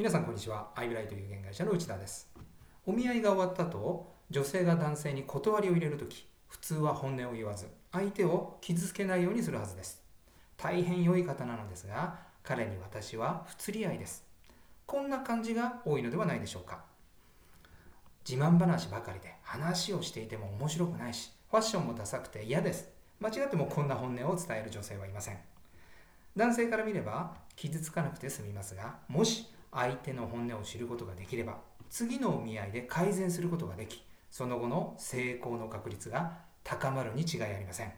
皆さんこんにちは。アイブライという現会社の内田です。お見合いが終わった後女性が男性に断りを入れるとき普通は本音を言わず相手を傷つけないようにするはずです。大変良い方なのですが彼に私は不釣り合いです。こんな感じが多いのではないでしょうか。自慢話ばかりで話をしていても面白くないしファッションもダサくて嫌です。間違ってもこんな本音を伝える女性はいません。男性から見れば傷つかなくて済みますがもし相手の本音を知ることができれば次のお見合いで改善することができその後の成功の確率が高まるに違いありません。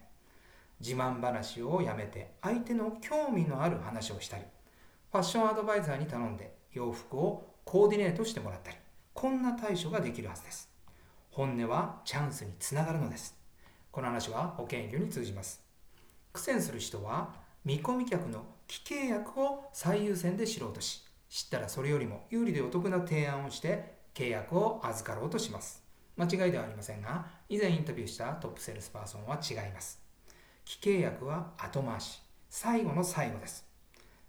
自慢話をやめて相手の興味のある話をしたりファッションアドバイザーに頼んで洋服をコーディネートしてもらったりこんな対処ができるはずです。本音はチャンスにつながるのです。この話は保険業に通じます。苦戦する人は見込み客の既契約を最優先で知ろうとし知ったらそれよりも有利でお得な提案をして契約を預かろうとします。間違いではありませんが以前インタビューしたトップセールスパーソンは違います。既契約は後回し。最後の最後です。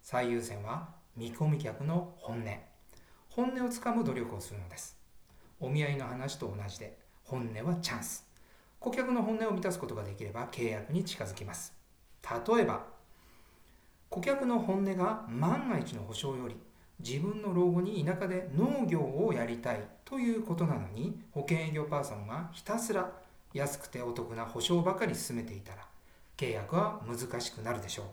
最優先は見込み客の本音。本音をつかむ努力をするのです。お見合いの話と同じで本音はチャンス。顧客の本音を満たすことができれば契約に近づきます。例えば顧客の本音が万が一の保証より自分の老後に田舎で農業をやりたいということなのに保険営業パーソンがひたすら安くてお得な保証ばかり進めていたら契約は難しくなるでしょう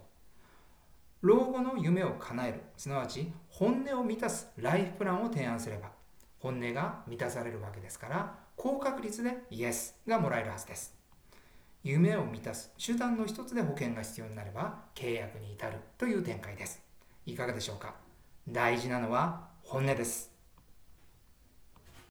老後の夢を叶えるすなわち本音を満たすライフプランを提案すれば本音が満たされるわけですから高確率でイエスがもらえるはずです。夢を満たす手段の一つで保険が必要になれば契約に至るという展開です。いかがでしょうか？大事なのは本音です。